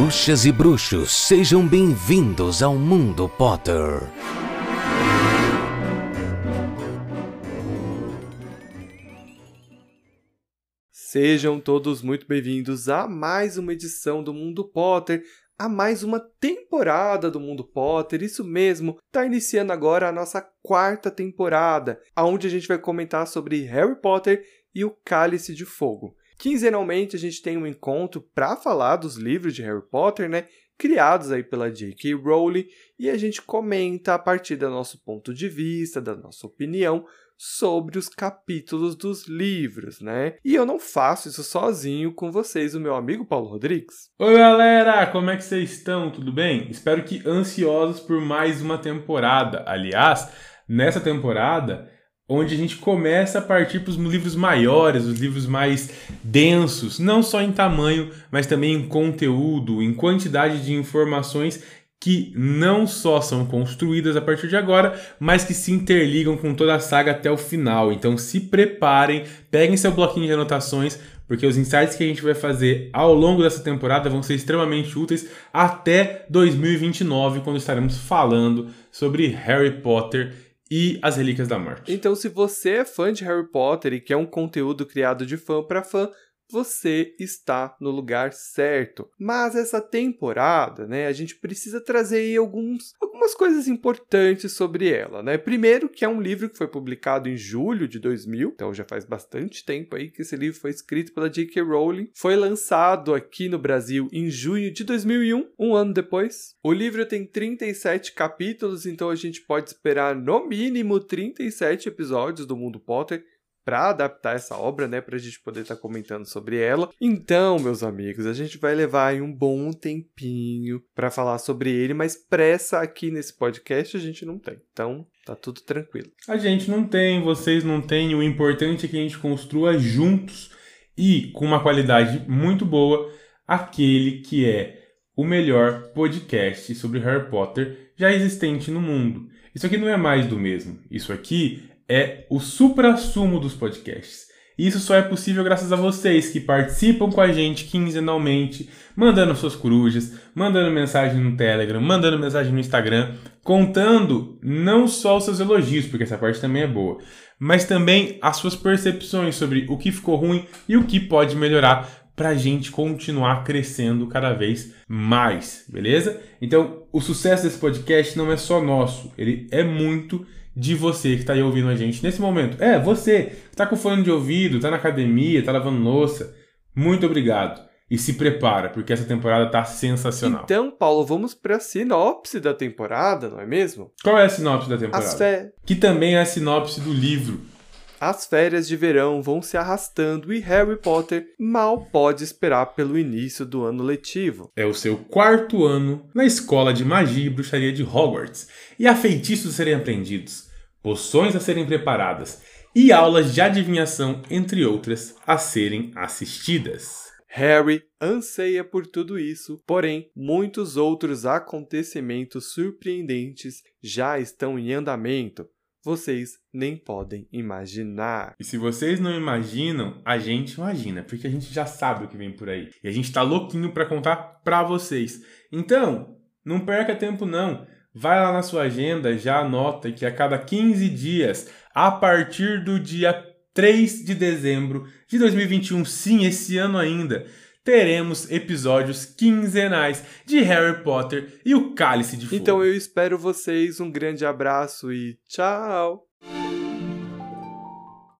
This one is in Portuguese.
Bruxas e bruxos, sejam bem-vindos ao Mundo Potter. Sejam todos muito bem-vindos a mais uma edição do Mundo Potter, a mais uma temporada do Mundo Potter. Isso mesmo, está iniciando agora a nossa quarta temporada, onde a gente vai comentar sobre Harry Potter e o Cálice de Fogo. Quinzenalmente a gente tem um encontro para falar dos livros de Harry Potter, né? Criados aí pela J.K. Rowling, e a gente comenta a partir do nosso ponto de vista, da nossa opinião sobre os capítulos dos livros, né? E eu não faço isso sozinho com vocês, o meu amigo Paulo Rodrigues. Oi, galera, como é que vocês estão? Tudo bem? Espero que ansiosos por mais uma temporada. Aliás, nessa temporada onde a gente começa a partir para os livros maiores, os livros mais densos, não só em tamanho, mas também em conteúdo, em quantidade de informações que não só são construídas a partir de agora, mas que se interligam com toda a saga até o final. Então se preparem, peguem seu bloquinho de anotações, porque os insights que a gente vai fazer ao longo dessa temporada vão ser extremamente úteis até 2029, quando estaremos falando sobre Harry Potter e As Relíquias da Morte. Então, se você é fã de Harry Potter e quer um conteúdo criado de fã para fã, você está no lugar certo. Mas essa temporada, né, a gente precisa trazer alguns, algumas coisas importantes sobre ela, né? Primeiro, que é um livro que foi publicado em julho de 2000, então já faz bastante tempo aí que esse livro foi escrito pela J.K. Rowling, foi lançado aqui no Brasil em junho de 2001, um ano depois. O livro tem 37 capítulos, então a gente pode esperar no mínimo 37 episódios do Mundo Potter para adaptar essa obra, né, para a gente poder estar tá comentando sobre ela. Então, meus amigos, a gente vai levar um bom tempinho para falar sobre ele, mas pressa aqui nesse podcast a gente não tem. Então, tá tudo tranquilo. A gente não tem, vocês não têm. O importante é que a gente construa juntos e com uma qualidade muito boa aquele que é o melhor podcast sobre Harry Potter já existente no mundo. Isso aqui não é mais do mesmo. Isso aqui é o supra-sumo dos podcasts. Isso só é possível graças a vocês que participam com a gente quinzenalmente, mandando suas corujas, mandando mensagem no Telegram, mandando mensagem no Instagram, contando não só os seus elogios, porque essa parte também é boa, mas também as suas percepções sobre o que ficou ruim e o que pode melhorar para a gente continuar crescendo cada vez mais, beleza? Então, o sucesso desse podcast não é só nosso, ele é muito de você que está aí ouvindo a gente nesse momento. É, você que está com fone de ouvido, está na academia, está lavando louça. Muito obrigado. E se prepara, porque essa temporada está sensacional. Então, Paulo, vamos para a sinopse da temporada, não é mesmo? Qual é a sinopse da temporada? As fe... Que também é a sinopse do livro. As férias de verão vão se arrastando e Harry Potter mal pode esperar pelo início do ano letivo. É o seu quarto ano na escola de magia e bruxaria de Hogwarts, e há feitiços a serem aprendidos, poções a serem preparadas e aulas de adivinhação, entre outras, a serem assistidas. Harry anseia por tudo isso, porém, muitos outros acontecimentos surpreendentes já estão em andamento vocês nem podem imaginar. E se vocês não imaginam, a gente imagina, porque a gente já sabe o que vem por aí. E a gente tá louquinho para contar para vocês. Então, não perca tempo não. Vai lá na sua agenda, já anota que a cada 15 dias, a partir do dia 3 de dezembro de 2021, sim, esse ano ainda, teremos episódios quinzenais de Harry Potter e o Cálice de Fogo. Então eu espero vocês, um grande abraço e tchau!